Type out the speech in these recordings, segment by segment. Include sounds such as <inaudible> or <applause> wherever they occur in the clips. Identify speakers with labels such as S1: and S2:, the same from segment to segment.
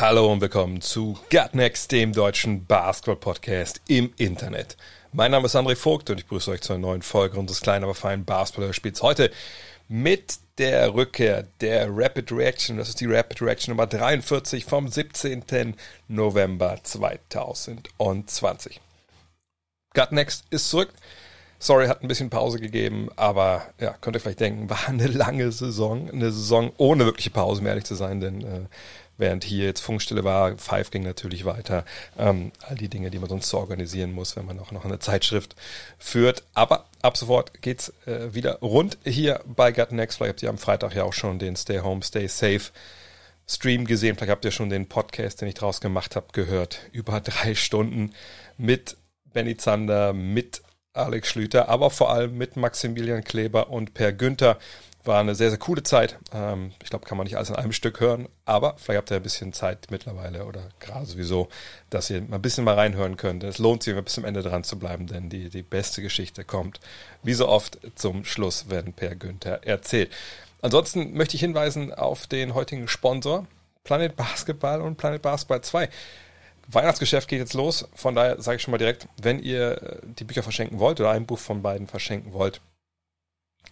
S1: Hallo und willkommen zu Gutnext, dem deutschen Basketball-Podcast im Internet. Mein Name ist André Vogt und ich begrüße euch zu einer neuen Folge unseres kleinen, aber feinen Basketball-Spiels. Heute mit der Rückkehr der Rapid Reaction. Das ist die Rapid Reaction Nummer 43 vom 17. November 2020. Gutnext ist zurück. Sorry, hat ein bisschen Pause gegeben, aber ja, könnt ihr vielleicht denken, war eine lange Saison, eine Saison ohne wirkliche Pause, um ehrlich zu sein, denn äh, während hier jetzt Funkstille war, Five ging natürlich weiter, ähm, all die Dinge, die man sonst so organisieren muss, wenn man auch noch eine Zeitschrift führt. Aber ab sofort geht's äh, wieder rund hier bei Gut Next. Vielleicht habt ihr am Freitag ja auch schon den Stay Home, Stay Safe Stream gesehen. Vielleicht habt ihr schon den Podcast, den ich draus gemacht habe, gehört. Über drei Stunden mit Benny Zander, mit Alex Schlüter, aber vor allem mit Maximilian Kleber und Per Günther. War eine sehr, sehr coole Zeit. Ähm, ich glaube, kann man nicht alles in einem Stück hören, aber vielleicht habt ihr ein bisschen Zeit mittlerweile oder gerade sowieso, dass ihr mal ein bisschen mal reinhören könnt. Es lohnt sich, bis zum Ende dran zu bleiben, denn die, die beste Geschichte kommt, wie so oft, zum Schluss, wenn Per Günther erzählt. Ansonsten möchte ich hinweisen auf den heutigen Sponsor, Planet Basketball und Planet Basketball 2. Weihnachtsgeschäft geht jetzt los. Von daher sage ich schon mal direkt, wenn ihr äh, die Bücher verschenken wollt oder ein Buch von beiden verschenken wollt,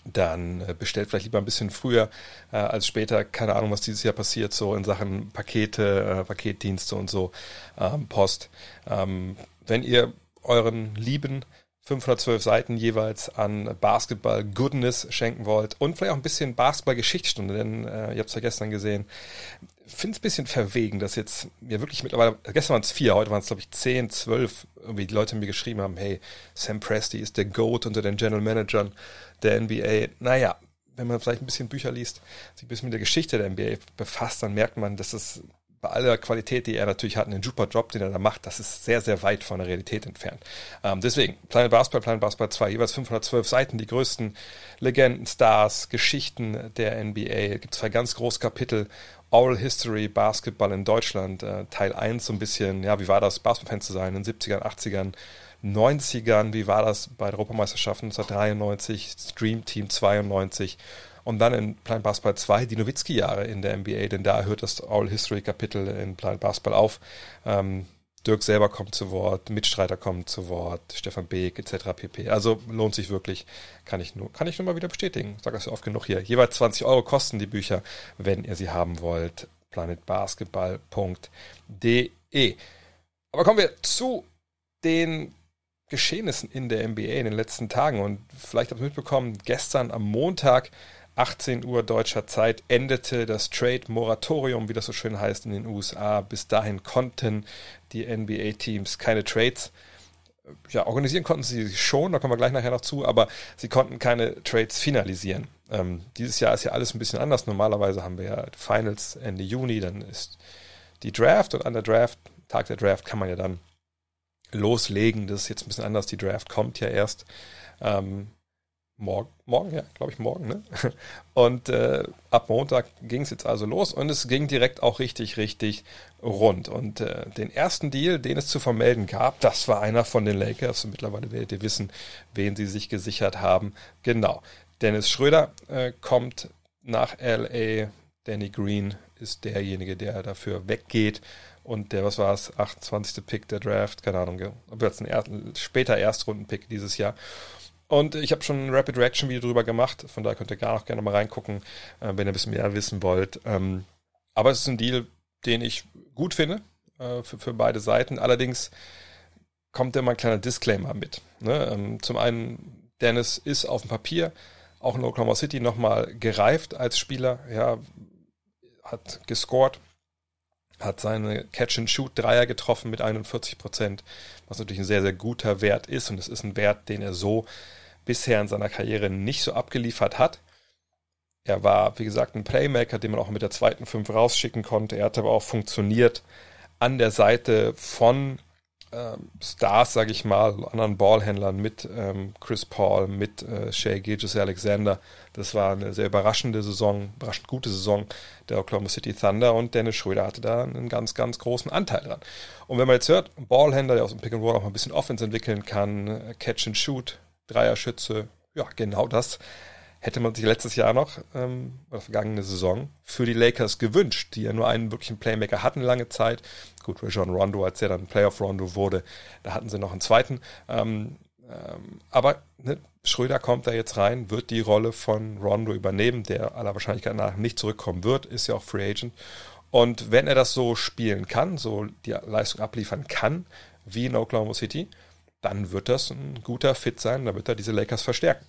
S1: dann äh, bestellt vielleicht lieber ein bisschen früher äh, als später. Keine Ahnung, was dieses Jahr passiert, so in Sachen Pakete, äh, Paketdienste und so, ähm, Post. Ähm, wenn ihr euren Lieben 512 Seiten jeweils an Basketball Goodness schenken wollt und vielleicht auch ein bisschen Basketball Geschichtsstunde, denn äh, ihr habt es ja gestern gesehen. Finde es ein bisschen verwegen, dass jetzt mir wirklich mittlerweile, gestern waren es vier, heute waren es glaube ich zehn, zwölf, irgendwie die Leute mir geschrieben haben, hey, Sam Presti ist der GOAT unter den General Managern der NBA. Naja, wenn man vielleicht ein bisschen Bücher liest, sich ein bisschen mit der Geschichte der NBA befasst, dann merkt man, dass es bei aller Qualität, die er natürlich hat, einen super Job, den er da macht, das ist sehr, sehr weit von der Realität entfernt. Ähm, deswegen, Planet Basketball, Planet Basketball 2, jeweils 512 Seiten, die größten Legenden, Stars, Geschichten der NBA. Gibt zwei ganz große Kapitel. Oral History, Basketball in Deutschland, äh, Teil 1 so ein bisschen, ja, wie war das, Basketballfan zu sein in den 70ern, 80ern, 90ern, wie war das bei der Europameisterschaft 1993, Stream Team 92 und dann in Planet Basketball 2 die Nowitzki-Jahre in der NBA, denn da hört das All History-Kapitel in Planet Basketball auf. Ähm, Dirk selber kommt zu Wort, Mitstreiter kommen zu Wort, Stefan Beek etc. pp. Also lohnt sich wirklich, kann ich nur, kann ich nur mal wieder bestätigen. Ich sage das ja oft genug hier. Jeweils 20 Euro kosten die Bücher, wenn ihr sie haben wollt. planetbasketball.de. Aber kommen wir zu den Geschehnissen in der NBA in den letzten Tagen. Und vielleicht habt ihr mitbekommen, gestern am Montag 18 Uhr deutscher Zeit endete das Trade-Moratorium, wie das so schön heißt, in den USA. Bis dahin konnten die NBA-Teams keine Trades. Ja, organisieren konnten sie schon, da kommen wir gleich nachher noch zu, aber sie konnten keine Trades finalisieren. Ähm, dieses Jahr ist ja alles ein bisschen anders. Normalerweise haben wir ja Finals Ende Juni, dann ist die Draft und an der Draft, Tag der Draft, kann man ja dann loslegen. Das ist jetzt ein bisschen anders. Die Draft kommt ja erst. Ähm, morgen, morgen, ja, glaube ich, morgen, ne? <laughs> Und äh, ab Montag ging es jetzt also los und es ging direkt auch richtig, richtig rund. Und äh, den ersten Deal, den es zu vermelden gab, das war einer von den Lakers. Und mittlerweile werdet ihr wissen, wen sie sich gesichert haben. Genau. Dennis Schröder äh, kommt nach LA. Danny Green ist derjenige, der dafür weggeht. Und der, was war es, 28. Pick der Draft, keine Ahnung, ob jetzt ein er später Erstrunden-Pick dieses Jahr. Und ich habe schon ein Rapid Reaction Video drüber gemacht, von daher könnt ihr gar noch gerne mal reingucken, äh, wenn ihr ein bisschen mehr wissen wollt. Ähm, aber es ist ein Deal, den ich gut finde äh, für, für beide Seiten. Allerdings kommt immer ein kleiner Disclaimer mit. Ne? Ähm, zum einen, Dennis ist auf dem Papier auch in Oklahoma City nochmal gereift als Spieler, ja, hat gescored, hat seine Catch-and-Shoot-Dreier getroffen mit 41 Prozent, was natürlich ein sehr, sehr guter Wert ist. Und es ist ein Wert, den er so bisher in seiner Karriere nicht so abgeliefert hat. Er war, wie gesagt, ein Playmaker, den man auch mit der zweiten Fünf rausschicken konnte. Er hat aber auch funktioniert an der Seite von ähm, Stars, sage ich mal, anderen Ballhändlern mit ähm, Chris Paul, mit äh, Shea Gilgis Alexander. Das war eine sehr überraschende Saison, überraschend gute Saison der Oklahoma City Thunder und Dennis Schröder hatte da einen ganz, ganz großen Anteil dran. Und wenn man jetzt hört, Ballhändler, der aus dem Pick and Roll auch mal ein bisschen Offense entwickeln kann, äh, Catch and Shoot, Dreierschütze, ja, genau das hätte man sich letztes Jahr noch, ähm, oder vergangene Saison, für die Lakers gewünscht, die ja nur einen wirklichen Playmaker hatten lange Zeit. Gut, Rajon Rondo, als er dann Playoff Rondo wurde, da hatten sie noch einen zweiten. Ähm, ähm, aber ne, Schröder kommt da jetzt rein, wird die Rolle von Rondo übernehmen, der aller Wahrscheinlichkeit nach nicht zurückkommen wird, ist ja auch Free Agent. Und wenn er das so spielen kann, so die Leistung abliefern kann, wie in Oklahoma City, dann wird das ein guter Fit sein, da wird er diese Lakers verstärken.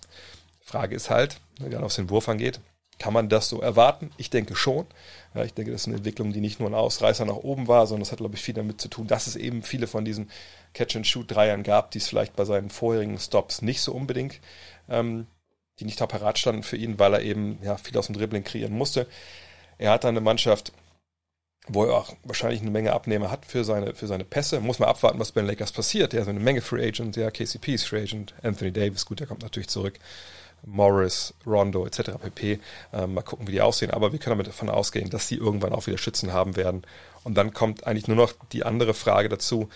S1: Frage ist halt, wenn es den Wurf angeht, kann man das so erwarten? Ich denke schon. Ja, ich denke, das ist eine Entwicklung, die nicht nur ein Ausreißer nach oben war, sondern das hat, glaube ich, viel damit zu tun, dass es eben viele von diesen Catch-and-Shoot-Dreiern gab, die es vielleicht bei seinen vorherigen Stops nicht so unbedingt, ähm, die nicht da parat standen für ihn, weil er eben ja, viel aus dem Dribbling kreieren musste. Er hat dann eine Mannschaft, wo er auch wahrscheinlich eine Menge Abnehmer hat für seine, für seine Pässe. Muss man abwarten, was bei den Lakers passiert. Er hat eine Menge Free Agent, ja, KCP ist Free Agent, Anthony Davis, gut, der kommt natürlich zurück. Morris, Rondo etc. pp. Ähm, mal gucken, wie die aussehen. Aber wir können damit davon ausgehen, dass sie irgendwann auch wieder Schützen haben werden. Und dann kommt eigentlich nur noch die andere Frage dazu.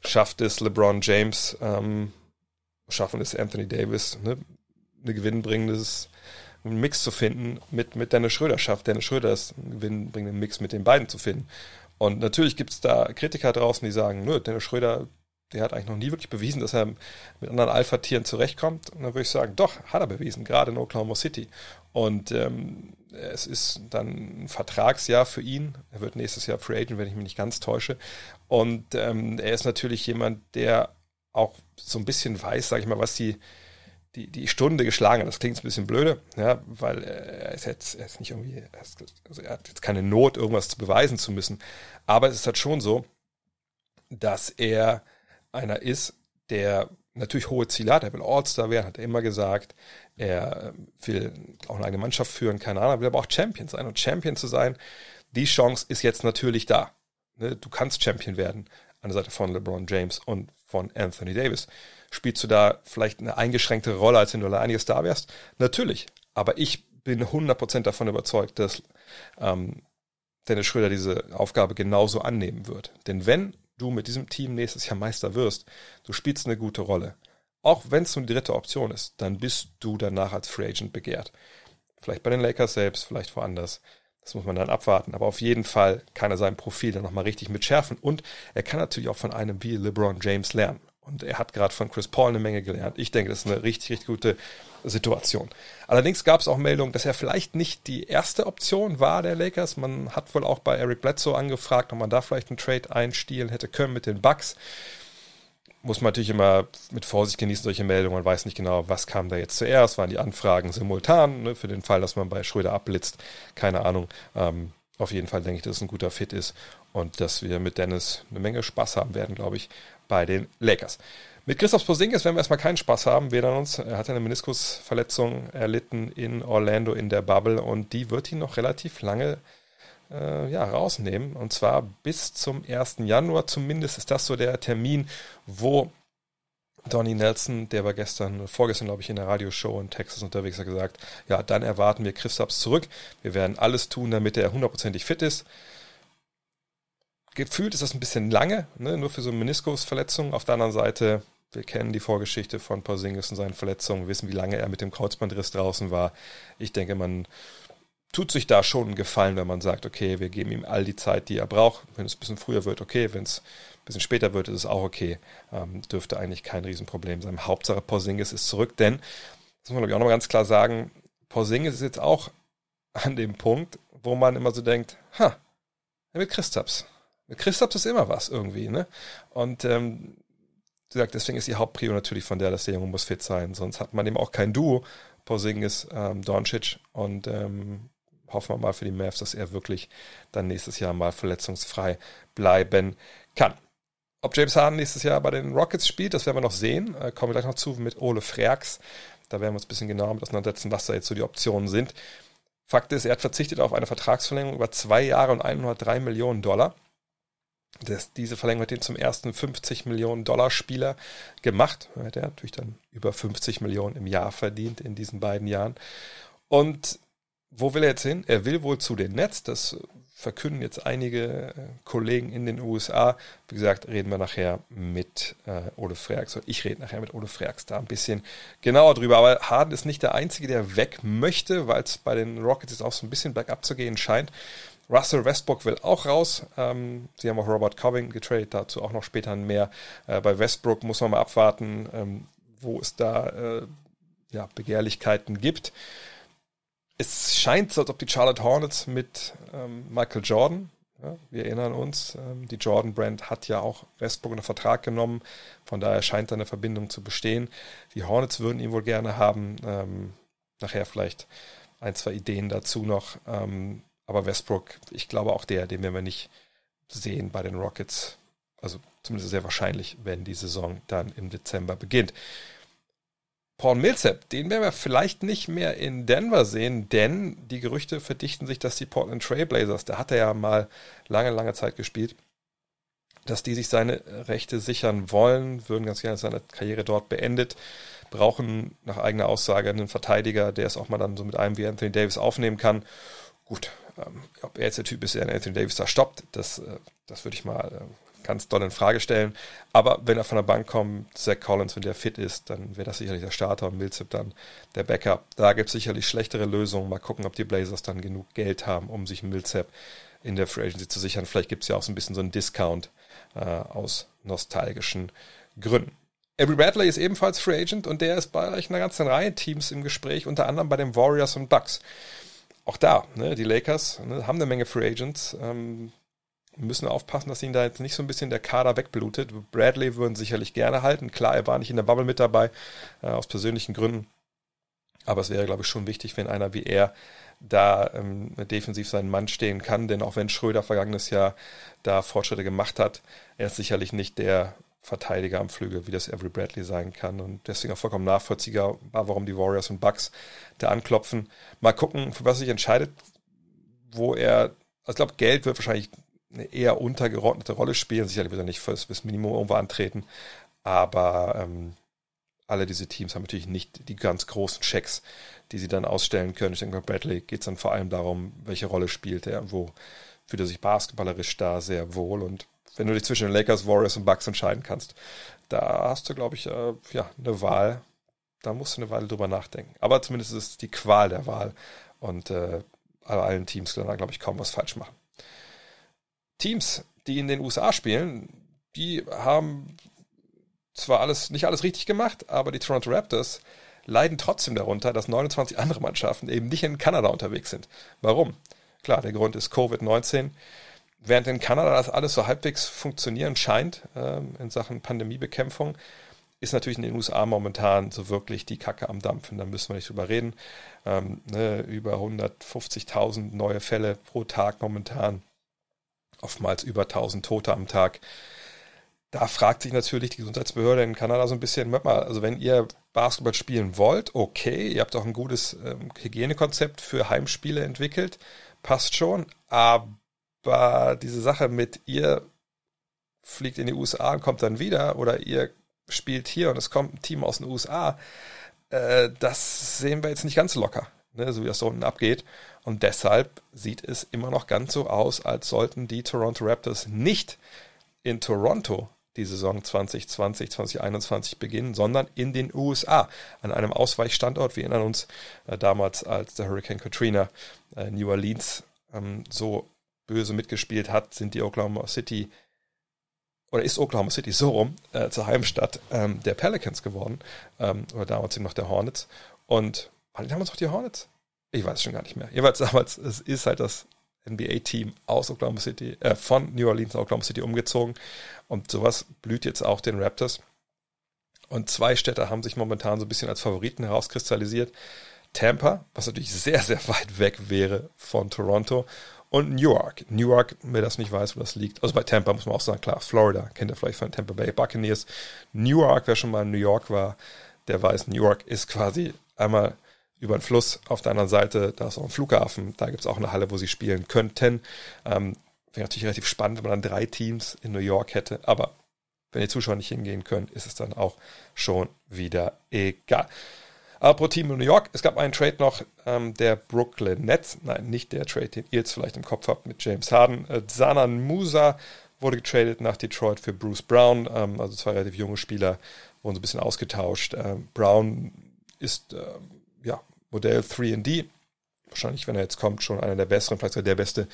S1: Schafft es LeBron James, ähm, schaffen es Anthony Davis, ne, eine gewinnbringendes Mix zu finden mit, mit Dennis Schröder. Schafft Dennis Schröder es, einen gewinnbringenden Mix mit den beiden zu finden. Und natürlich gibt es da Kritiker draußen, die sagen, nö, Dennis Schröder der hat eigentlich noch nie wirklich bewiesen, dass er mit anderen Alpha-Tieren zurechtkommt. Und dann würde ich sagen, doch, hat er bewiesen, gerade in Oklahoma City. Und ähm, es ist dann ein Vertragsjahr für ihn. Er wird nächstes Jahr Free Agent, wenn ich mich nicht ganz täusche. Und ähm, er ist natürlich jemand, der auch so ein bisschen weiß, sage ich mal, was die, die, die Stunde geschlagen hat. Das klingt ein bisschen blöde, ja, weil er ist jetzt er ist nicht irgendwie, also er hat jetzt keine Not, irgendwas zu beweisen zu müssen. Aber es ist halt schon so, dass er einer ist, der natürlich hohe Ziele hat. Er will All-Star werden, hat er immer gesagt. Er will auch eine eigene Mannschaft führen, keine Ahnung, will aber auch Champion sein. Und Champion zu sein, die Chance ist jetzt natürlich da. Ne, du kannst Champion werden an der Seite von LeBron James und von Anthony Davis. Spielst du da vielleicht eine eingeschränktere Rolle, als wenn du alleiniges da wärst? Natürlich. Aber ich bin 100% davon überzeugt, dass ähm, Dennis Schröder diese Aufgabe genauso annehmen wird. Denn wenn du mit diesem Team nächstes Jahr Meister wirst, du spielst eine gute Rolle. Auch wenn es nur die dritte Option ist, dann bist du danach als Free Agent begehrt. Vielleicht bei den Lakers selbst, vielleicht woanders. Das muss man dann abwarten. Aber auf jeden Fall kann er sein Profil dann nochmal richtig mit schärfen. Und er kann natürlich auch von einem wie LeBron James lernen. Und er hat gerade von Chris Paul eine Menge gelernt. Ich denke, das ist eine richtig, richtig gute Situation. Allerdings gab es auch Meldungen, dass er vielleicht nicht die erste Option war der Lakers. Man hat wohl auch bei Eric Bledsoe angefragt, ob man da vielleicht einen Trade einstielen hätte können mit den Bucks. Muss man natürlich immer mit Vorsicht genießen, solche Meldungen. Man weiß nicht genau, was kam da jetzt zuerst. Waren die Anfragen simultan, ne, für den Fall, dass man bei Schröder abblitzt? Keine Ahnung. Ähm, auf jeden Fall denke ich, dass es ein guter Fit ist und dass wir mit Dennis eine Menge Spaß haben werden, glaube ich, bei den Lakers. Mit Christoph Posingis werden wir erstmal keinen Spaß haben. Wir uns. Er hat eine Meniskusverletzung erlitten in Orlando in der Bubble und die wird ihn noch relativ lange äh, ja, rausnehmen. Und zwar bis zum 1. Januar zumindest ist das so der Termin, wo Donny Nelson, der war gestern, vorgestern glaube ich in der Radioshow in Texas unterwegs, hat gesagt, ja, dann erwarten wir Christophs zurück. Wir werden alles tun, damit er hundertprozentig fit ist gefühlt ist das ein bisschen lange, ne? nur für so eine Meniskusverletzung. Auf der anderen Seite, wir kennen die Vorgeschichte von Porzingis und seinen Verletzungen, wissen, wie lange er mit dem Kreuzbandriss draußen war. Ich denke, man tut sich da schon einen Gefallen, wenn man sagt, okay, wir geben ihm all die Zeit, die er braucht. Wenn es ein bisschen früher wird, okay. Wenn es ein bisschen später wird, ist es auch okay. Ähm, dürfte eigentlich kein Riesenproblem sein. Hauptsache Porzingis ist zurück, denn, das muss man glaube ich auch nochmal ganz klar sagen, Porzingis ist jetzt auch an dem Punkt, wo man immer so denkt, ha, wird Christaps. Mit Christoph ist immer was irgendwie, ne? Und ähm, wie gesagt, deswegen ist die Hauptprio natürlich von der, dass der Junge muss fit sein. Sonst hat man eben auch kein Duo. Porzingis, ähm, Doncic und ähm, hoffen wir mal für die Mavs, dass er wirklich dann nächstes Jahr mal verletzungsfrei bleiben kann. Ob James Harden nächstes Jahr bei den Rockets spielt, das werden wir noch sehen. Äh, kommen wir gleich noch zu mit Ole Freaks. Da werden wir uns ein bisschen genauer mit auseinandersetzen, was da jetzt so die Optionen sind. Fakt ist, er hat verzichtet auf eine Vertragsverlängerung über zwei Jahre und 103 Millionen Dollar. Das, diese Verlängerung hat ihn zum ersten 50 Millionen Dollar Spieler gemacht. Der hat natürlich dann über 50 Millionen im Jahr verdient in diesen beiden Jahren. Und wo will er jetzt hin? Er will wohl zu den Nets. Das verkünden jetzt einige äh, Kollegen in den USA. Wie gesagt, reden wir nachher mit äh, Ole Freaks. Ich rede nachher mit Ole Freaks da ein bisschen genauer drüber. Aber Harden ist nicht der Einzige, der weg möchte, weil es bei den Rockets jetzt auch so ein bisschen bergab zu gehen scheint. Russell Westbrook will auch raus. Ähm, sie haben auch Robert Covington getradet, dazu auch noch später mehr. Äh, bei Westbrook muss man mal abwarten, ähm, wo es da äh, ja, Begehrlichkeiten gibt es scheint so, als ob die Charlotte Hornets mit ähm, Michael Jordan, ja, wir erinnern uns, ähm, die Jordan Brand hat ja auch Westbrook unter Vertrag genommen, von daher scheint da eine Verbindung zu bestehen. Die Hornets würden ihn wohl gerne haben, ähm, nachher vielleicht ein, zwei Ideen dazu noch, ähm, aber Westbrook, ich glaube auch der, den werden wir nicht sehen bei den Rockets, also zumindest sehr wahrscheinlich, wenn die Saison dann im Dezember beginnt. Paul Millsap, den werden wir vielleicht nicht mehr in Denver sehen, denn die Gerüchte verdichten sich, dass die Portland Trailblazers, da hat er ja mal lange, lange Zeit gespielt, dass die sich seine Rechte sichern wollen, würden ganz gerne seine Karriere dort beendet, brauchen nach eigener Aussage einen Verteidiger, der es auch mal dann so mit einem wie Anthony Davis aufnehmen kann. Gut, ähm, ob er jetzt der Typ ist, der Anthony Davis da stoppt, das, äh, das würde ich mal äh, ganz doll in Frage stellen. Aber wenn er von der Bank kommt, Zach Collins, wenn der fit ist, dann wäre das sicherlich der Starter und Millsap dann der Backup. Da gibt es sicherlich schlechtere Lösungen. Mal gucken, ob die Blazers dann genug Geld haben, um sich Millsap in der Free Agency zu sichern. Vielleicht gibt es ja auch so ein bisschen so einen Discount äh, aus nostalgischen Gründen. Avery Bradley ist ebenfalls Free Agent und der ist bei einer ganzen Reihe Teams im Gespräch, unter anderem bei den Warriors und Bucks. Auch da, ne, die Lakers ne, haben eine Menge Free Agents. Ähm, müssen aufpassen, dass ihnen da jetzt nicht so ein bisschen der Kader wegblutet. Bradley würden sicherlich gerne halten. Klar, er war nicht in der Bubble mit dabei, äh, aus persönlichen Gründen. Aber es wäre, glaube ich, schon wichtig, wenn einer wie er da ähm, defensiv seinen Mann stehen kann. Denn auch wenn Schröder vergangenes Jahr da Fortschritte gemacht hat, er ist sicherlich nicht der Verteidiger am Flügel, wie das Avery Bradley sein kann. Und deswegen auch vollkommen nachvollziehbar, warum die Warriors und Bucks da anklopfen. Mal gucken, für was sich entscheidet, wo er, also ich glaube, Geld wird wahrscheinlich eine eher untergeordnete Rolle spielen. Sicherlich wird er nicht fürs, fürs Minimum irgendwo antreten, aber ähm, alle diese Teams haben natürlich nicht die ganz großen Checks, die sie dann ausstellen können. Ich denke, bei Bradley geht es dann vor allem darum, welche Rolle spielt er wo fühlt er sich basketballerisch da sehr wohl. Und wenn du dich zwischen den Lakers, Warriors und Bucks entscheiden kannst, da hast du, glaube ich, äh, ja, eine Wahl. Da musst du eine Weile drüber nachdenken. Aber zumindest ist es die Qual der Wahl. Und äh, allen Teams können da, glaube ich, kaum was falsch machen. Teams, die in den USA spielen, die haben zwar alles, nicht alles richtig gemacht, aber die Toronto Raptors leiden trotzdem darunter, dass 29 andere Mannschaften eben nicht in Kanada unterwegs sind. Warum? Klar, der Grund ist Covid-19. Während in Kanada das alles so halbwegs funktionieren scheint äh, in Sachen Pandemiebekämpfung, ist natürlich in den USA momentan so wirklich die Kacke am Dampfen. Da müssen wir nicht drüber reden. Ähm, ne, über 150.000 neue Fälle pro Tag momentan oftmals über 1000 Tote am Tag. Da fragt sich natürlich die Gesundheitsbehörde in Kanada so ein bisschen, mal, also wenn ihr Basketball spielen wollt, okay, ihr habt auch ein gutes ähm, Hygienekonzept für Heimspiele entwickelt, passt schon, aber diese Sache mit ihr fliegt in die USA und kommt dann wieder oder ihr spielt hier und es kommt ein Team aus den USA, äh, das sehen wir jetzt nicht ganz locker, ne, so wie das so unten abgeht. Und deshalb sieht es immer noch ganz so aus, als sollten die Toronto Raptors nicht in Toronto die Saison 2020, 2021 beginnen, sondern in den USA an einem Ausweichstandort. Wir erinnern uns äh, damals, als der Hurricane Katrina äh, New Orleans ähm, so böse mitgespielt hat, sind die Oklahoma City oder ist Oklahoma City so rum äh, zur Heimstadt ähm, der Pelicans geworden ähm, oder damals eben noch der Hornets und waren damals noch die Hornets? ich weiß schon gar nicht mehr. Jeweils <laughs> damals, es ist halt das NBA-Team aus Oklahoma City, äh, von New Orleans nach Oklahoma City umgezogen. Und sowas blüht jetzt auch den Raptors. Und zwei Städte haben sich momentan so ein bisschen als Favoriten herauskristallisiert. Tampa, was natürlich sehr, sehr weit weg wäre von Toronto. Und Newark. Newark, wer das nicht weiß, wo das liegt. Also bei Tampa muss man auch sagen, klar, Florida, kennt ihr vielleicht von Tampa Bay Buccaneers. Newark, wer schon mal in New York war, der weiß, Newark ist quasi einmal über den Fluss auf der anderen Seite, da ist auch ein Flughafen, da gibt es auch eine Halle, wo sie spielen könnten. Ähm, wäre natürlich relativ spannend, wenn man dann drei Teams in New York hätte, aber wenn die Zuschauer nicht hingehen können, ist es dann auch schon wieder egal. Aber pro Team in New York, es gab einen Trade noch ähm, der Brooklyn Nets, nein, nicht der Trade, den ihr jetzt vielleicht im Kopf habt mit James Harden. Äh, Sanan Musa wurde getradet nach Detroit für Bruce Brown, ähm, also zwei relativ junge Spieler wurden so ein bisschen ausgetauscht. Ähm, Brown ist äh, ja Modell 3D, wahrscheinlich, wenn er jetzt kommt, schon einer der besseren, vielleicht sogar der beste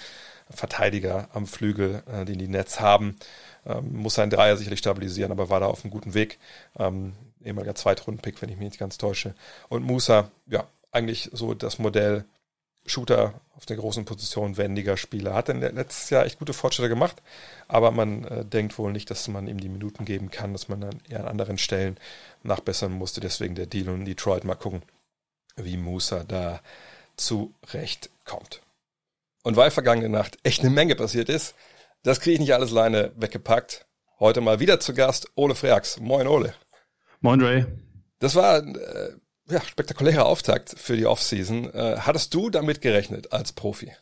S1: Verteidiger am Flügel, äh, den die Nets haben. Ähm, muss sein Dreier sicherlich stabilisieren, aber war da auf einem guten Weg. Ähm, ehemaliger Zweitrunden-Pick, wenn ich mich nicht ganz täusche. Und Musa, ja, eigentlich so das Modell Shooter auf der großen Position, wendiger Spieler. Hat in letztes Jahr echt gute Fortschritte gemacht, aber man äh, denkt wohl nicht, dass man ihm die Minuten geben kann, dass man dann eher an anderen Stellen nachbessern musste. Deswegen der Deal und Detroit mal gucken, wie Musa da zurechtkommt. Und weil vergangene Nacht echt eine Menge passiert ist, das kriege ich nicht alles alleine weggepackt. Heute mal wieder zu Gast Ole Freaks. Moin Ole.
S2: Moin Ray.
S1: Das war ein äh, ja, spektakulärer Auftakt für die Offseason. Äh, hattest du damit gerechnet als Profi?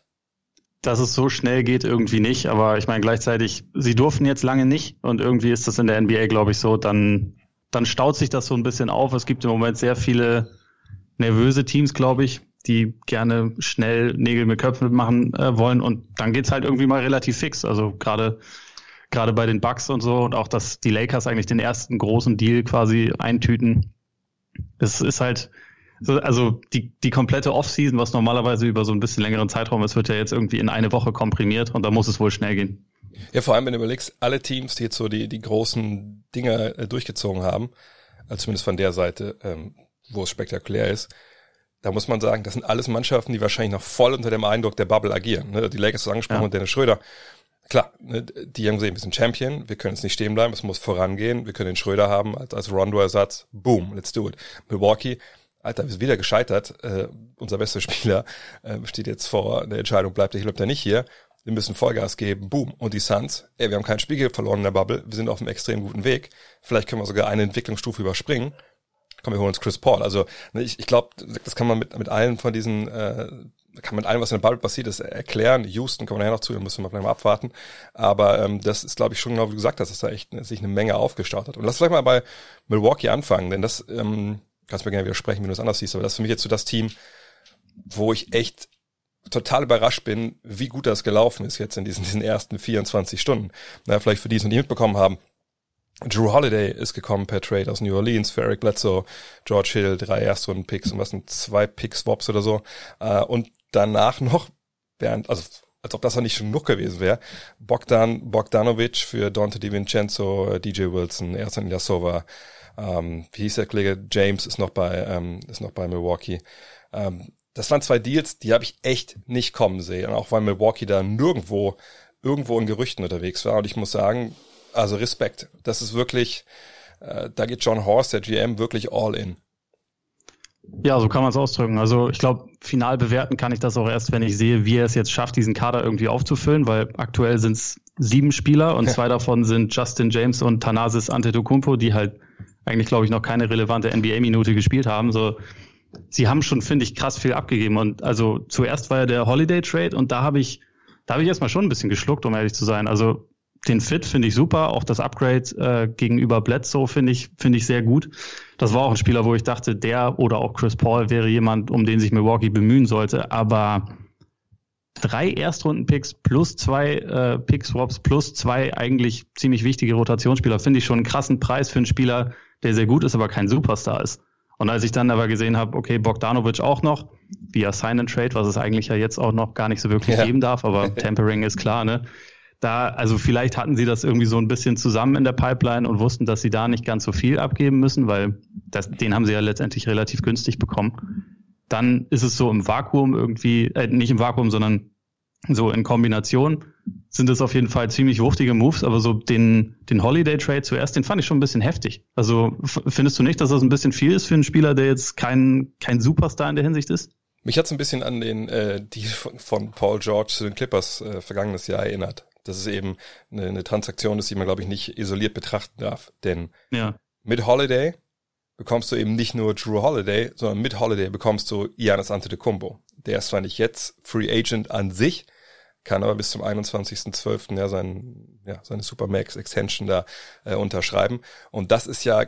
S2: Dass es so schnell geht, irgendwie nicht. Aber ich meine gleichzeitig, sie durften jetzt lange nicht. Und irgendwie ist das in der NBA, glaube ich, so. Dann, dann staut sich das so ein bisschen auf. Es gibt im Moment sehr viele nervöse Teams, glaube ich, die gerne schnell Nägel mit Köpfen machen äh, wollen. Und dann geht's halt irgendwie mal relativ fix. Also gerade gerade bei den Bucks und so und auch, dass die Lakers eigentlich den ersten großen Deal quasi eintüten. Es ist halt, also die, die komplette Offseason, was normalerweise über so ein bisschen längeren Zeitraum ist, wird ja jetzt irgendwie in eine Woche komprimiert und da muss es wohl schnell gehen.
S1: Ja, vor allem, wenn du überlegst, alle Teams, die jetzt so die, die großen Dinger äh, durchgezogen haben, also zumindest von der Seite, ähm, wo es spektakulär ist, da muss man sagen, das sind alles Mannschaften, die wahrscheinlich noch voll unter dem Eindruck der Bubble agieren. Ne? Die Lakers ist angesprochen ja. und Dennis Schröder. Klar, ne, die haben gesehen, wir sind Champion, wir können jetzt nicht stehen bleiben, es muss vorangehen, wir können den Schröder haben als, als Rondo-Ersatz. Boom, let's do it. Milwaukee, Alter, wir sind wieder gescheitert. Äh, unser bester Spieler äh, steht jetzt vor der Entscheidung, bleibt er hier, bleibt er nicht hier. Wir müssen Vollgas geben, boom. Und die Suns, ey, wir haben kein Spiel verloren in der Bubble, wir sind auf einem extrem guten Weg. Vielleicht können wir sogar eine Entwicklungsstufe überspringen komm, wir holen uns Chris Paul. Also ne, ich, ich glaube, das kann man mit, mit allen von diesen, äh, kann man mit allem, was in der Bubble passiert ist, erklären. Houston kommen wir nachher noch zu, da müssen wir vielleicht mal abwarten. Aber ähm, das ist, glaube ich, schon genau wie du gesagt hast, dass da echt sich eine Menge aufgestaut hat. Und lass vielleicht mal bei Milwaukee anfangen, denn das, ähm, kannst mir gerne widersprechen, wenn du es anders siehst, aber das ist für mich jetzt so das Team, wo ich echt total überrascht bin, wie gut das gelaufen ist jetzt in diesen, diesen ersten 24 Stunden. Na, vielleicht für die, die es noch nicht mitbekommen haben, Drew Holiday ist gekommen per Trade aus New Orleans für Eric Bledsoe, George Hill, drei Erstrunden-Picks und was sind zwei Pick-Swaps oder so. Äh, und danach <laughs> noch, während, also als ob das ja nicht schon genug gewesen wäre, Bogdan Bogdanovic für Dante DiVincenzo, äh, DJ Wilson, Ersan Ilyasova, ähm, wie hieß der Kollege? James ist noch bei, ähm, ist noch bei Milwaukee. Ähm, das waren zwei Deals, die habe ich echt nicht kommen sehen, auch weil Milwaukee da nirgendwo irgendwo in Gerüchten unterwegs war. Und ich muss sagen, also Respekt. Das ist wirklich, äh, da geht John Horst, der GM, wirklich all in.
S2: Ja, so kann man es ausdrücken. Also ich glaube, final bewerten kann ich das auch erst, wenn ich sehe, wie er es jetzt schafft, diesen Kader irgendwie aufzufüllen, weil aktuell sind es sieben Spieler und <laughs> zwei davon sind Justin James und Thanasis Antetokounmpo, die halt eigentlich, glaube ich, noch keine relevante NBA-Minute gespielt haben. So, sie haben schon, finde ich, krass viel abgegeben. Und also zuerst war ja der Holiday Trade und da habe ich, da habe ich erstmal schon ein bisschen geschluckt, um ehrlich zu sein. Also den Fit finde ich super, auch das Upgrade äh, gegenüber Bledsoe finde ich finde ich sehr gut. Das war auch ein Spieler, wo ich dachte, der oder auch Chris Paul wäre jemand, um den sich Milwaukee bemühen sollte. Aber drei Erstrunden-Picks plus zwei äh, Pick-Swaps plus zwei eigentlich ziemlich wichtige Rotationsspieler finde ich schon einen krassen Preis für einen Spieler, der sehr gut ist, aber kein Superstar ist. Und als ich dann aber gesehen habe, okay, Bogdanovic auch noch, via Sign and Trade, was es eigentlich ja jetzt auch noch gar nicht so wirklich ja. geben darf, aber <laughs> Tempering ist klar, ne? Da, also vielleicht hatten sie das irgendwie so ein bisschen zusammen in der Pipeline und wussten, dass sie da nicht ganz so viel abgeben müssen, weil das, den haben sie ja letztendlich relativ günstig bekommen. Dann ist es so im Vakuum irgendwie, äh, nicht im Vakuum, sondern so in Kombination sind es auf jeden Fall ziemlich wuchtige Moves, aber so den, den Holiday Trade zuerst, den fand ich schon ein bisschen heftig. Also findest du nicht, dass das ein bisschen viel ist für einen Spieler, der jetzt kein, kein Superstar in der Hinsicht ist?
S1: Mich hat's ein bisschen an den äh, die von, von Paul George zu den Clippers äh, vergangenes Jahr erinnert dass es eben eine, eine Transaktion ist, die man, glaube ich, nicht isoliert betrachten darf. Denn ja. mit Holiday bekommst du eben nicht nur Drew Holiday, sondern mit Holiday bekommst du Giannis Antetokounmpo. Der ist zwar nicht jetzt Free Agent an sich, kann aber bis zum 21.12. ja sein, ja, seine Supermax Extension da äh, unterschreiben. Und das ist ja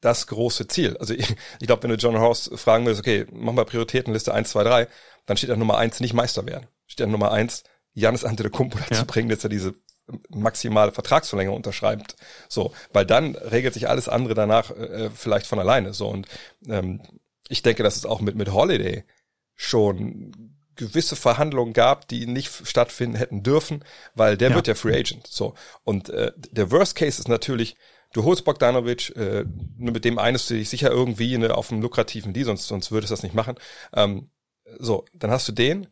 S1: das große Ziel. Also ich, <laughs> ich glaube, wenn du John Horst fragen willst, okay, mach mal Prioritätenliste 1, 2, 3, dann steht da Nummer 1 nicht Meister werden. Steht da Nummer 1, Janis Antetokounmpo dazu ja. bringen, dass er diese maximale Vertragsverlängerung unterschreibt. So, weil dann regelt sich alles andere danach äh, vielleicht von alleine. So und ähm, ich denke, dass es auch mit mit Holiday schon gewisse Verhandlungen gab, die nicht stattfinden hätten dürfen, weil der ja. wird ja Free Agent. So und äh, der Worst Case ist natürlich, du holst Bogdanovic, äh, mit dem einest du dich sicher irgendwie ne, auf einem lukrativen Deal, sonst sonst würdest du das nicht machen. Ähm, so, dann hast du den.